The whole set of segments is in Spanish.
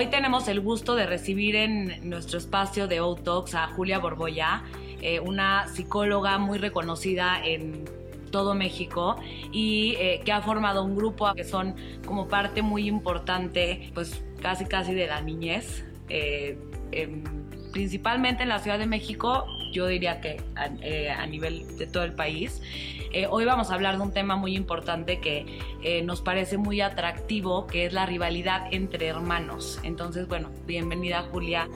hoy tenemos el gusto de recibir en nuestro espacio de O-Talks a Julia Borboya, eh, una psicóloga muy reconocida en todo México y eh, que ha formado un grupo que son como parte muy importante, pues casi casi de la niñez. Eh, principalmente en la Ciudad de México, yo diría que a, eh, nivel de todo el país. hoy vamos a hablar de un tema muy importante que nos parece muy atractivo, que es la rivalidad entre hermanos. Entonces, bueno, bienvenida Julia.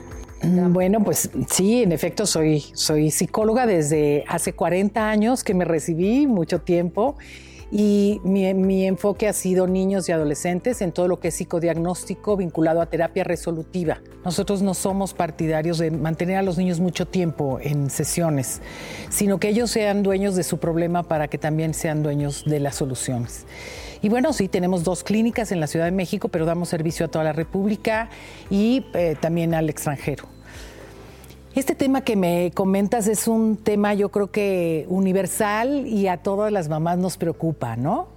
Mm, bueno, pues sí, en efecto soy, soy psicóloga desde hace 40 años que me recibí, mucho tiempo, y mi, enfoque ha sido niños y adolescentes en todo lo que es psicodiagnóstico vinculado a terapia resolutiva. Nosotros no somos partidarios de mantener a los niños mucho tiempo en sesiones, sino que ellos sean dueños de su problema para que también sean dueños de las soluciones. Y bueno, sí, tenemos dos clínicas en la Ciudad de México, pero damos servicio a toda la República y eh, también al extranjero. Este tema que me comentas es un tema yo creo que universal y a todas las mamás nos preocupa, ¿no?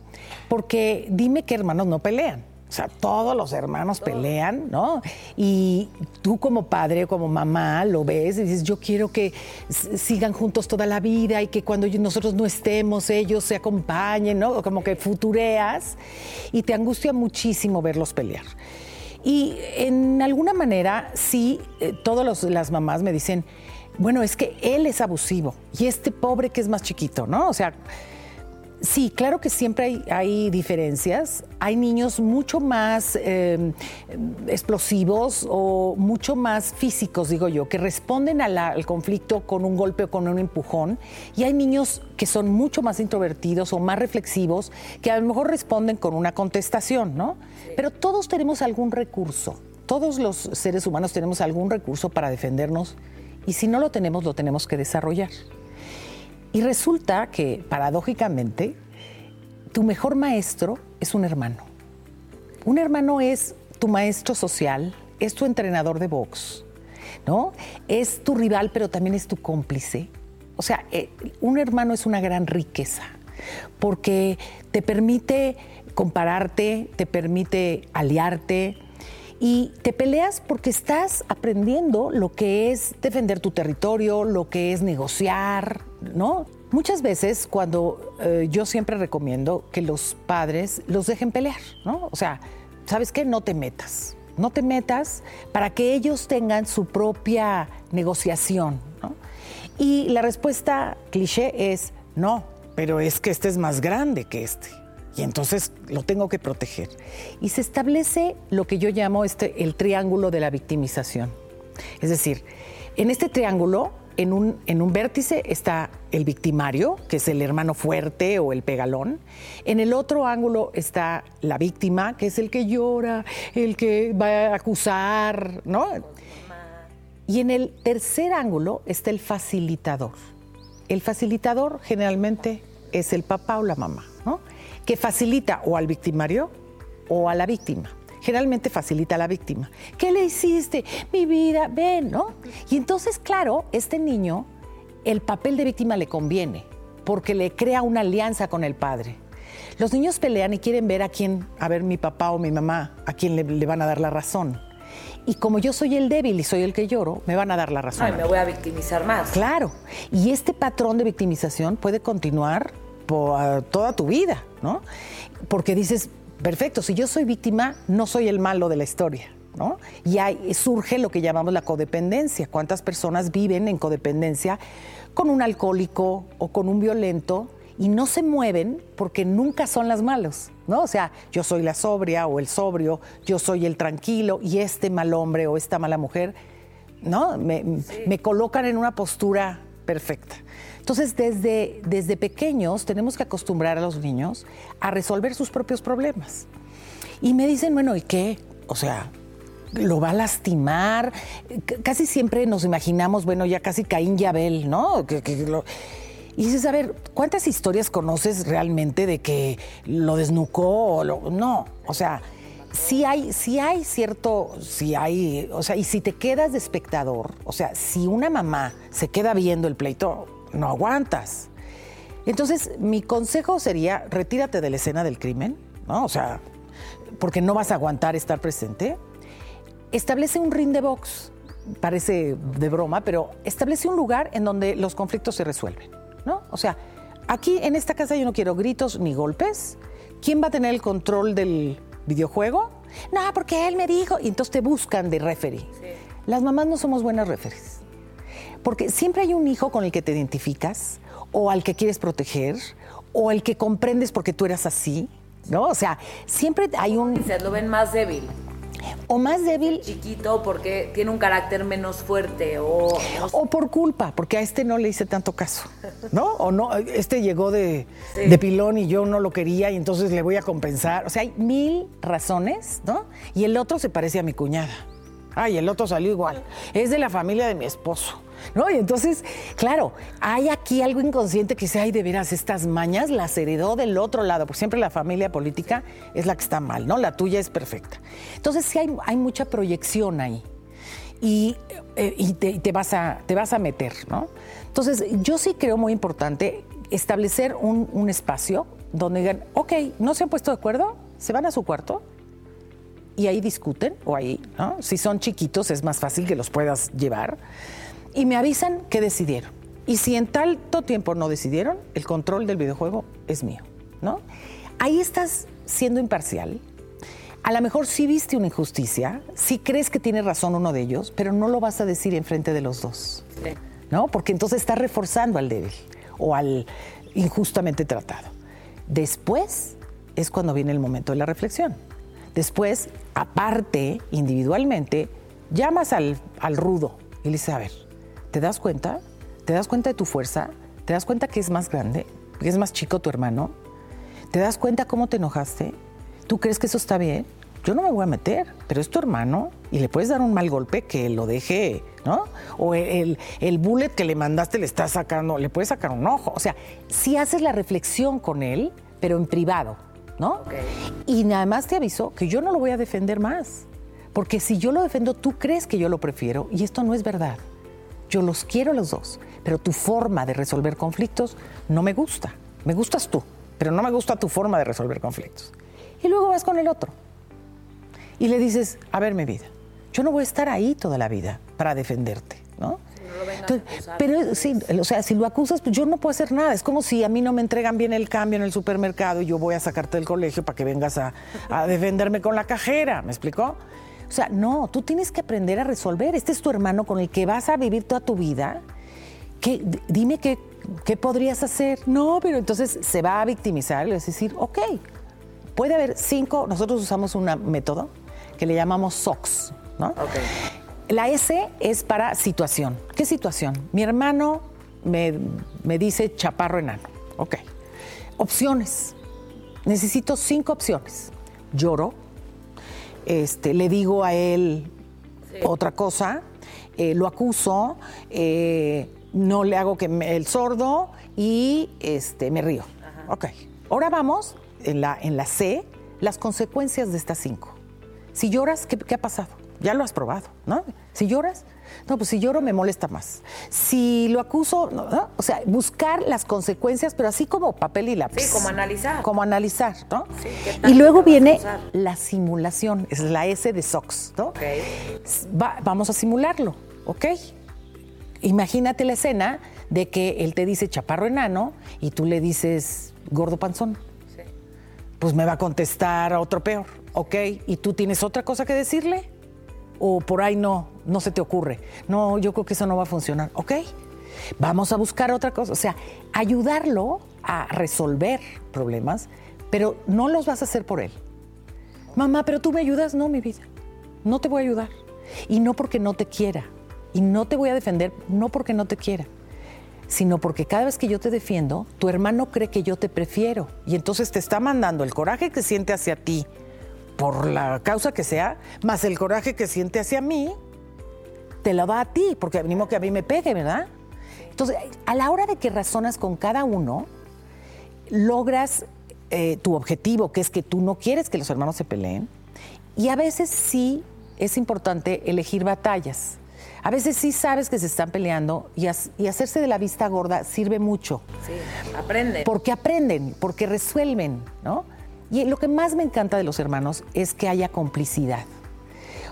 Porque dime qué hermanos no pelean. O sea, todos los hermanos pelean, ¿no? Y tú como padre como mamá lo ves y dices, yo quiero que sigan juntos toda la vida y que cuando nosotros no estemos, ellos se acompañen, ¿no? Como que futureas y te angustia muchísimo verlos pelear. Y en alguna manera, sí, eh, todas las mamás me dicen, bueno, es que él es abusivo y este pobre que es más chiquito, ¿no? O sea, sí, claro que siempre hay, diferencias. Hay niños mucho más em, explosivos o mucho más físicos, digo yo, que responden al conflicto con un golpe o con un empujón. Y hay niños que son mucho más introvertidos o más reflexivos, que a lo mejor responden con una contestación, ¿no? Pero todos tenemos algún recurso, todos los seres humanos tenemos algún recurso para defendernos y si no lo tenemos, lo tenemos que desarrollar. Y resulta que, paradójicamente, tu mejor maestro es un hermano. Un hermano es tu maestro social, es tu entrenador de box, ¿no? Es tu rival, pero también es tu cómplice. O sea, eh, un hermano es una gran riqueza porque te permite compararte, te permite aliarte y te peleas porque estás aprendiendo lo que es defender tu territorio, lo que es negociar, ¿no? Muchas veces cuando eh, yo siempre recomiendo que los padres los dejen pelear, ¿no? O sea, ¿sabes qué? No te metas. No te metas para que ellos tengan su propia negociación. Y la respuesta cliché es no, pero es que este es más grande que este y entonces lo tengo que proteger. Y se establece lo que yo llamo este, el triángulo de la victimización. Es decir, en este triángulo, en un, vértice está el victimario, que es el hermano fuerte o el pegalón. En el otro ángulo está la víctima, que es el que llora, el que va a acusar, ¿no? Y en el tercer ángulo está el facilitador. El facilitador generalmente es el papá o la mamá, ¿no? que facilita o al victimario o a la víctima. Generalmente facilita a la víctima. ¿Qué le hiciste? Mi vida, ven, ¿no? Y entonces, claro, este niño, el papel de víctima le conviene, porque le crea una alianza con el padre. Los niños pelean y quieren ver a quién, a ver mi papá o mi mamá, a quién le, van a dar la razón. Y como yo soy el débil y soy el que lloro, me van a dar la razón. Ay, me voy a victimizar más. Claro. Y este patrón de victimización puede continuar por toda tu vida, ¿no? Porque dices, perfecto, si yo soy víctima, no soy el malo de la historia. ¿No? Y ahí surge lo que llamamos la codependencia. ¿Cuántas personas viven en codependencia con un alcohólico o con un violento y no se mueven porque nunca son las malos, ¿no? O sea, yo soy la sobria o el sobrio, yo soy el tranquilo y este mal hombre o esta mala mujer, ¿no? Me, me colocan en una postura perfecta. Entonces, desde, desde pequeños tenemos que acostumbrar a los niños a resolver sus propios problemas. Y me dicen, bueno, ¿y qué? O sea, lo va a lastimar. casi siempre nos imaginamos, bueno, ya casi Caín y Abel, ¿no? Y dices, a ver, ¿cuántas historias conoces realmente de que lo desnucó o lo... No, o sea, si hay, hay cierto, si hay, o sea, y si te quedas de espectador, o sea, si una mamá se queda viendo el pleito, no aguantas. Entonces, mi consejo sería, retírate de la escena del crimen, ¿no? O sea, porque no vas a aguantar estar presente. establece un ring de box. Parece de broma, pero establece un lugar en donde los conflictos se resuelven, ¿no? O sea, aquí en esta casa yo no quiero gritos ni golpes. ¿Quién va a tener el control del videojuego? No, porque él me dijo. Y entonces te buscan de referee. Las mamás no somos buenas referees. Porque siempre hay un hijo con el que te identificas, o al que quieres proteger, o al que comprendes porque tú eras así, ¿no? O sea, siempre hay un... Se lo ven más débil. O más débil. Chiquito porque tiene un carácter menos fuerte o... O por culpa, porque a este no le hice tanto caso, ¿no? O no, este llegó de, de pilón y yo no lo quería y entonces le voy a compensar. O sea, hay mil razones, ¿no? Y el otro se parece a mi cuñada. Ay, el otro salió igual. Es de la familia de mi esposo. ¿No? Y entonces, claro, hay aquí algo inconsciente que dice, ay, de veras, estas mañas las heredó del otro lado, porque siempre la familia política es la que está mal, ¿no? La tuya es perfecta. Entonces, sí hay, hay mucha proyección ahí. Y, eh, te, vas a, te vas a meter, ¿no? Entonces, yo sí creo muy importante establecer un, un espacio donde digan, ok, ¿no se han puesto de acuerdo? ¿Se van a su cuarto? Y ahí discuten, o ahí, ¿no? Si son chiquitos es más fácil que los puedas llevar. Y me avisan que decidieron. Y si en tanto tiempo no decidieron, el control del videojuego es mío, ¿no? Ahí estás siendo imparcial. A lo mejor sí viste una injusticia, sí crees que tiene razón uno de ellos, pero no lo vas a decir en frente de los dos. ¿No? Porque entonces estás reforzando al débil o al injustamente tratado. Después es cuando viene el momento de la reflexión. Después, aparte, individualmente, llamas al, rudo y le dices, a ver, ¿te das cuenta? ¿Te das cuenta de tu fuerza? ¿Te das cuenta que es más grande? ¿Que es más chico tu hermano? ¿Te das cuenta cómo te enojaste? ¿Tú crees que eso está bien? Yo no me voy a meter, pero es tu hermano y le puedes dar un mal golpe que lo deje, ¿no? O el, el bullet que le mandaste le está sacando, le puedes sacar un ojo. O sea, si haces la reflexión con él, pero en privado ¿no? Y nada más te aviso que yo no lo voy a defender más. Porque si yo lo defiendo, tú crees que yo lo prefiero y esto no es verdad. Yo los quiero los dos, pero tu forma de resolver conflictos no me gusta. Me gustas tú, pero no me gusta tu forma de resolver conflictos. Y luego vas con el otro y le dices, a ver mi vida, yo no voy a estar ahí toda la vida para defenderte, ¿no? Pero sí, o sea, si lo acusas, pues yo no puedo hacer nada. Es como si a mí no me entregan bien el cambio en el supermercado y yo voy a sacarte del colegio para que vengas a, defenderme con la cajera. ¿Me explicó? O sea, no, tú tienes que aprender a resolver. Este es tu hermano con el que vas a vivir toda tu vida. ¿Qué, dime qué, qué podrías hacer. No, pero entonces se va a victimizar y a decir, ok, puede haber cinco, nosotros usamos un método que le llamamos SOX, ¿no? Okay. La S es para situación. ¿Qué situación? Mi hermano me, dice chaparro enano. Ok. Opciones. Necesito cinco opciones. Lloro. Este, le digo a él otra cosa. Eh, lo acuso. Eh, no le hago que el sordo y este, me río. Ok. Ahora vamos en la, en la C, las consecuencias de estas cinco. Si lloras, qué ha pasado? Ya lo has probado, ¿no? Si lloras, no, pues si lloro me molesta más. Si lo acuso, ¿no? o sea, buscar las consecuencias, pero así como papel y lápiz. Sí, como analizar. Como analizar, ¿no? Sí, y luego viene la simulación, es la S de SOX, ¿no? Ok. vamos a simularlo, ¿ok? Imagínate la escena de que él te dice chaparro enano y tú le dices gordo panzón. Sí. Pues me va a contestar otro peor, ¿ok? ¿Y tú tienes otra cosa que decirle? O por ahí no, no se te ocurre. No, yo creo que eso no va a funcionar. ¿Ok? Vamos a buscar otra cosa. O sea, ayudarlo a resolver problemas, pero no los vas a hacer por él. Mamá, pero tú me ayudas. No, mi vida. No te voy a ayudar. Y no porque no te quiera. Y no te voy a defender, no porque no te quiera sino porque cada vez que yo te defiendo, tu hermano cree que yo te prefiero y entonces te está mandando el coraje que siente hacia ti por la causa que sea, más el coraje que siente hacia mí, te lo da a ti, porque venimos que a mí me pegue, ¿verdad? Entonces, a la hora de que razonas con cada uno, logras eh, tu objetivo, que es que tú no quieres que los hermanos se peleen, y a veces sí es importante elegir batallas. A veces sí sabes que se están peleando y, y, hacerse de la vista gorda sirve mucho. Sí, aprenden. Porque aprenden, porque resuelven, ¿no? Y lo que más me encanta de los hermanos es que haya complicidad.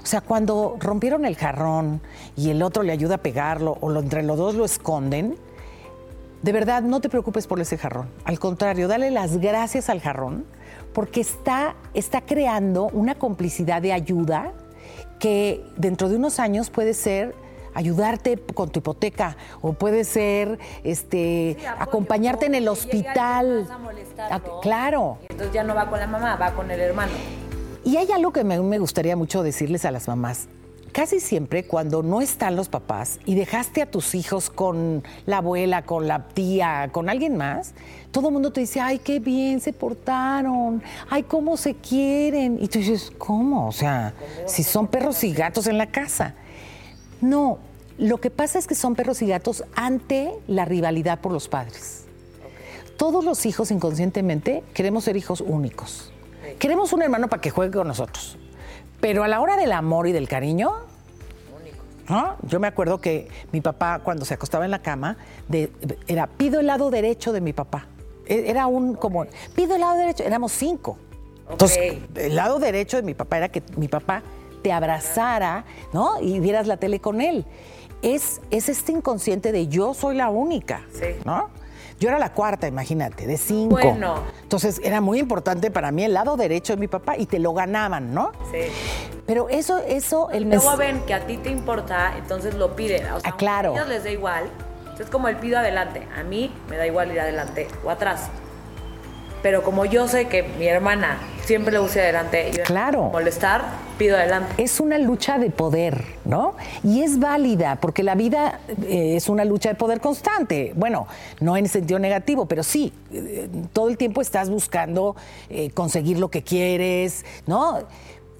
O sea, cuando rompieron el jarrón y el otro le ayuda a pegarlo o lo, entre los dos lo esconden, de verdad no te preocupes por ese jarrón. Al contrario, dale las gracias al jarrón porque está, está creando una complicidad de ayuda que dentro de unos años puede ser ayudarte con tu hipoteca o puede ser este acompañarte en el hospital. Ah, claro. entonces ya no va con la mamá, va con el hermano. Y hay algo que me, me gustaría mucho decirles a las mamás. Casi siempre cuando no están los papás y dejaste a tus hijos con la abuela, con la tía, con alguien más, todo el mundo te dice, ay, qué bien se portaron, ay, cómo se quieren. Y tú dices, ¿cómo? O sea, si son perros y gatos en la casa. No, lo que pasa es que son perros y gatos ante la rivalidad por los padres. Todos los hijos inconscientemente queremos ser hijos únicos. Queremos un hermano para que juegue con nosotros. Pero a la hora del amor y del cariño, ¿no? Yo me acuerdo que mi papá, cuando se acostaba en la cama, era pido el lado derecho de mi papá. E, era un como, pido el lado derecho, éramos cinco. Entonces, el lado derecho de mi papá era que mi papá te abrazara, ¿no? Y vieras la tele con él. Es, es este inconsciente de yo soy la única, ¿no? Yo era la cuarta, imagínate, de cinco. Bueno. Entonces era muy importante para mí el lado derecho de mi papá y te lo ganaban, ¿no? Sí. Pero eso, eso, el Luego ven que a ti te importa, entonces lo piden. O sea, ah, claro. A ellos les da igual. Es como el pido adelante. A mí me da igual ir adelante o atrás. Pero como yo sé que mi hermana siempre le use adelante y claro. molestar, pido adelante. Es una lucha de poder, ¿no? Y es válida, porque la vida eh, es una lucha de poder constante. Bueno, no en sentido negativo, pero sí, eh, todo el tiempo estás buscando eh, conseguir lo que quieres, ¿no?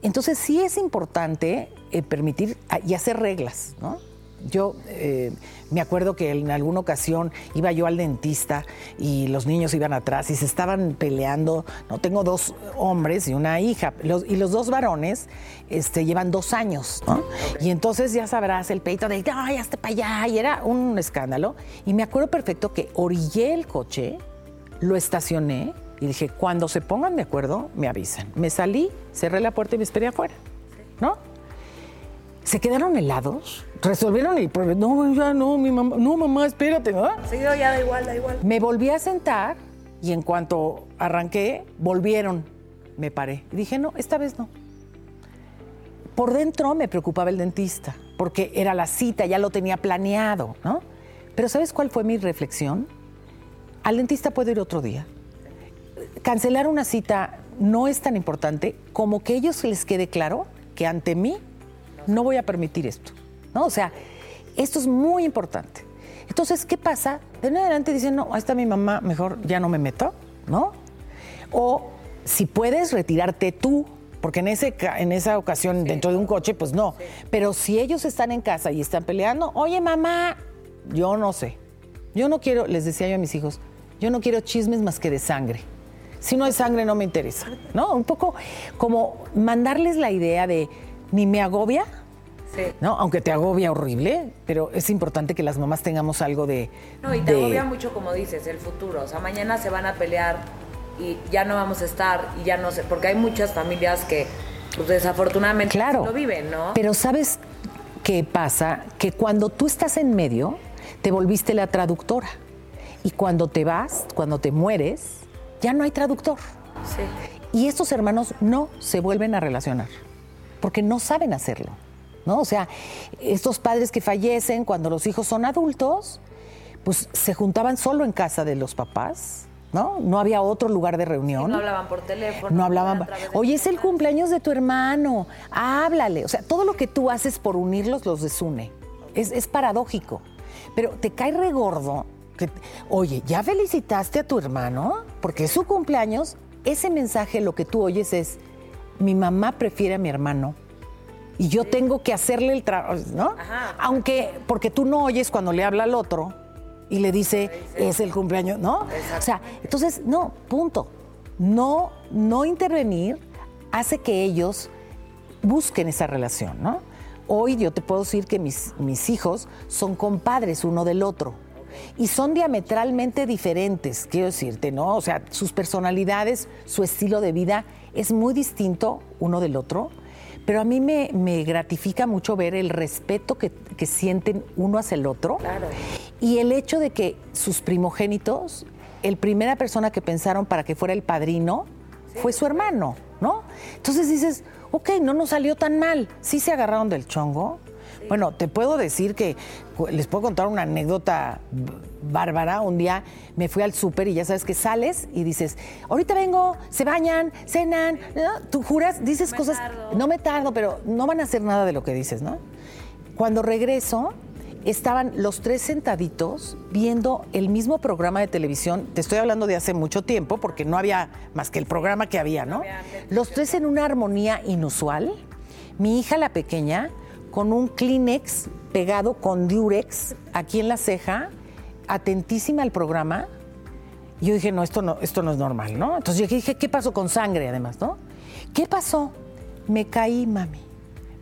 Entonces sí es importante permitir ah, y hacer reglas, ¿no? Yo eh, me acuerdo que en alguna ocasión iba yo al dentista y los niños iban atrás y se estaban peleando. No tengo dos hombres y una hija y los dos varones este, llevan dos años, Y entonces ya sabrás el peito de ay, hasta para allá y era un escándalo. Y me acuerdo perfecto que orillé el coche, lo estacioné y dije cuando se pongan de acuerdo me avisan. Me salí, cerré la puerta y me esperé afuera, ¿no? Se quedaron helados, resolvieron el problema. No, ya no, mi mamá, no, mamá, espérate, ¿no? Sí, ya da igual, da igual. Me volví a sentar y en cuanto arranqué, volvieron. Me paré. Y dije, no, esta vez no. Por dentro me preocupaba el dentista, porque era la cita, ya lo tenía planeado, ¿no? Pero ¿sabes cuál fue mi reflexión? Al dentista puedo ir otro día. Cancelar una cita no es tan importante como que ellos les quede claro que ante mí no voy a permitir esto. ¿no? O sea, esto es muy importante. Entonces, ¿qué pasa? De en adelante dicen, no, ahí está mi mamá, mejor ya no me meto, ¿no? O si puedes retirarte tú, porque en, ese, en esa ocasión dentro de un coche, pues no. Pero si ellos están en casa y están peleando, oye mamá, yo no sé. Yo no quiero, les decía yo a mis hijos, yo no quiero chismes más que de sangre. Si no hay sangre no me interesa, ¿no? Un poco como mandarles la idea de, ni me agobia, ¿no? Aunque te agobia horrible, pero es importante que las mamás tengamos algo de... No, y te agobia mucho, como dices, el futuro. O sea, mañana se van a pelear y ya no vamos a estar y ya no sé, porque hay muchas familias que pues, desafortunadamente claro, lo viven, ¿no? Pero ¿sabes qué pasa? Que cuando tú estás en medio, te volviste la traductora. Y cuando te vas, cuando te mueres, ya no hay traductor. Sí. Y estos hermanos no se vuelven a relacionar porque no saben hacerlo. ¿no? O sea, estos padres que fallecen cuando los hijos son adultos, pues se juntaban solo en casa de los papás. ¿No? No había otro lugar de reunión. no hablaban por teléfono. No hablaban. Oye, es el cumpleaños de tu hermano. Háblale. O sea, todo lo que tú haces por unirlos los desune. Es, es paradójico. Pero te cae regordo que, oye, ¿ya felicitaste a tu hermano? Porque es su cumpleaños. Ese mensaje lo que tú oyes es, mi mamá prefiere a mi hermano y yo tengo que hacerle el trabajo, ¿no? Aunque, porque tú no oyes cuando le habla al otro y le dice, es el cumpleaños, ¿no? O sea, entonces, no, punto. No, no intervenir hace que ellos busquen esa relación, ¿no? Hoy yo te puedo decir que mis, mis hijos son compadres uno del otro y son diametralmente diferentes, quiero decirte, ¿no? O sea, sus personalidades, su estilo de vida es muy distinto uno del otro, pero a mí me, me gratifica mucho ver el respeto que, que sienten uno hacia el otro. Claro. Y el hecho de que sus primogénitos, el primera persona que pensaron para que fuera el padrino fue su hermano, ¿no? Entonces dices, ok, no nos salió tan mal. Sí se agarraron del chongo. Bueno, te puedo decir que les puedo contar una anécdota bárbara. Un día me fui al súper y ya sabes que sales y dices, ahorita vengo, se bañan, cenan, ¿no? tú juras, dices cosas, tardo. no me tardo, pero no van a hacer nada de lo que dices, ¿no? Cuando regreso, estaban los tres sentaditos viendo el mismo programa de televisión. Te estoy hablando de hace mucho tiempo, porque no había más que el programa que había, ¿no? Los tres en una armonía inusual. Mi hija, la pequeña, con un Kleenex pegado con Durex aquí en la ceja, atentísima al programa. Yo dije, no, esto no, esto no es normal, ¿no? Entonces yo dije, ¿qué pasó con sangre además, no? ¿Qué pasó? Me caí, mami.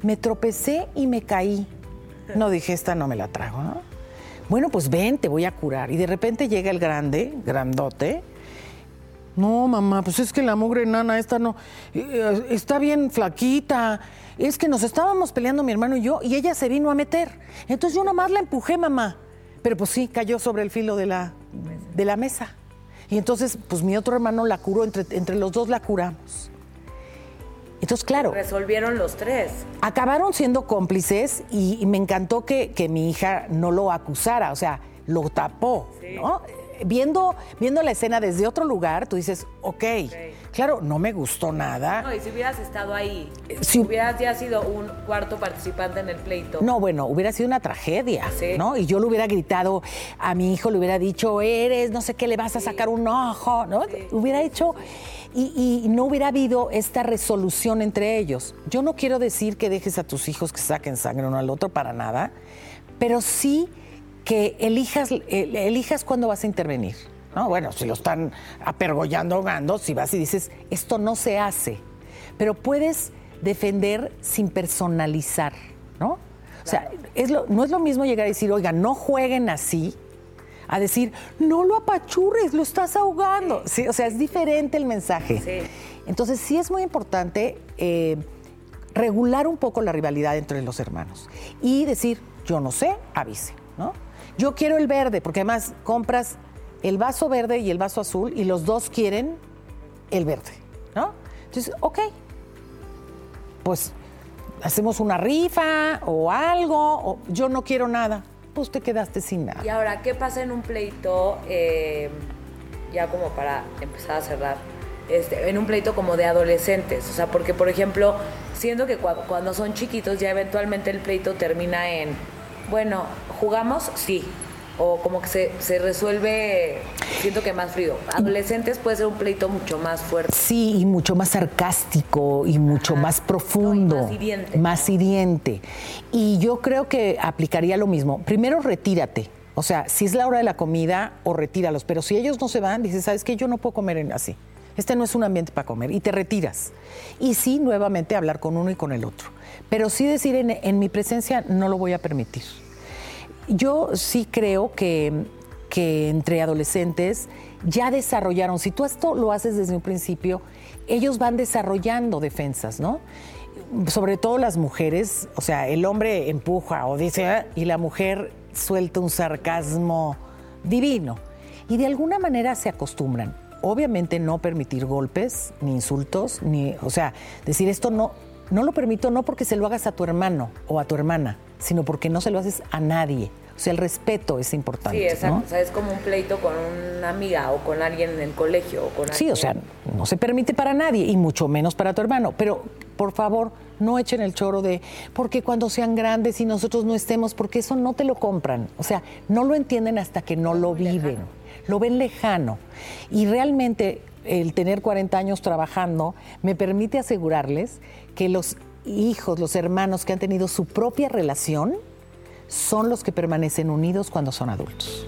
Me tropecé y me caí. No dije, esta no me la trago, ¿no? Bueno, pues ven, te voy a curar. Y de repente llega el grande, grandote. No, mamá, pues es que la mugre nana esta no, eh, está bien flaquita. Es que nos estábamos peleando mi hermano y yo y ella se vino a meter. Entonces yo nomás la empujé, mamá. Pero pues sí, cayó sobre el filo de la, de la mesa. Y entonces, pues mi otro hermano la curó, entre, entre los dos la curamos. Entonces, claro, Resolvieron los tres. acabaron siendo cómplices y, y me encantó que, que mi hija no lo acusara, o sea, lo tapó, ¿no? Viendo, viendo la escena desde otro lugar, tú dices, ok, claro, no me gustó nada. No, y si hubieras estado ahí, Si- si hubieras ya sido un cuarto participante en el pleito. No, bueno, hubiera sido una tragedia, Sí. ¿no? Y yo le hubiera gritado a mi hijo, le hubiera dicho, eres, no sé qué, le vas a sacar un ojo, ¿no? Hubiera hecho, y, y no hubiera habido esta resolución entre ellos. Yo no quiero decir que dejes a tus hijos que saquen sangre uno al otro para nada, pero sí que elijas, el- elijas cuándo vas a intervenir. ¿no? Bueno, si lo están apergollando, ahogando, si vas y dices, esto no se hace. Pero puedes defender sin personalizar, ¿no? O sea, es lo- no es lo mismo llegar a decir, oiga, no jueguen así, a decir, no lo apachurres, lo estás ahogando. Sí, o sea, es diferente el mensaje. Sí. Entonces, sí es muy importante eh, regular un poco la rivalidad entre los hermanos y decir, yo no sé, avise, ¿no? Yo quiero el verde, porque además compras el vaso verde y el vaso azul y los dos quieren el verde, ¿no? Entonces, ok, pues hacemos una rifa o algo, o yo no quiero nada, pues te quedaste sin nada. Y ahora, ¿qué pasa en un pleito? eh, ya como para empezar a cerrar. Este, en un pleito como de adolescentes. O sea, porque, por ejemplo, siento que cua- cuando son chiquitos ya eventualmente el pleito termina en, bueno, ¿jugamos? Sí. O como que se, se resuelve, siento que más frío. Adolescentes puede ser un pleito mucho más fuerte. Sí, y mucho más sarcástico y mucho más profundo. No, y más hiriente. Más hiriente. Y yo creo que aplicaría lo mismo. Primero, retírate. O sea, si es la hora de la comida, o retíralos. Pero si ellos no se van, dices, ¿sabes qué? Yo no puedo comer en- así. Este no es un ambiente para comer. Y te retiras. Y sí, nuevamente hablar con uno y con el otro. Pero sí decir, en, mi presencia no lo voy a permitir. Yo sí creo que, que entre adolescentes ya desarrollaron, si tú esto lo haces desde un principio, ellos van desarrollando defensas, ¿no? Sobre todo las mujeres, o sea, el hombre empuja o dice, "Ah", y la mujer suelta un sarcasmo divino. Y de alguna manera se acostumbran. Obviamente no permitir golpes, ni insultos, ni, o sea, decir esto no, no lo permito no porque se lo hagas a tu hermano o a tu hermana, sino porque no se lo haces a nadie. O sea, el respeto es importante. Sí, exacto. ¿no? O sea, es como un pleito con una amiga o con alguien en el colegio. O con Sí, o sea, no se permite para nadie y mucho menos para tu hermano. Pero, por favor, no echen el choro de porque cuando sean grandes y nosotros no estemos, porque eso no te lo compran. O sea, no lo entienden hasta que no lo viven. Lo ven lejano. Y realmente el tener 40 años trabajando me permite asegurarles que los hijos, los hermanos que han tenido su propia relación, son los que permanecen unidos cuando son adultos.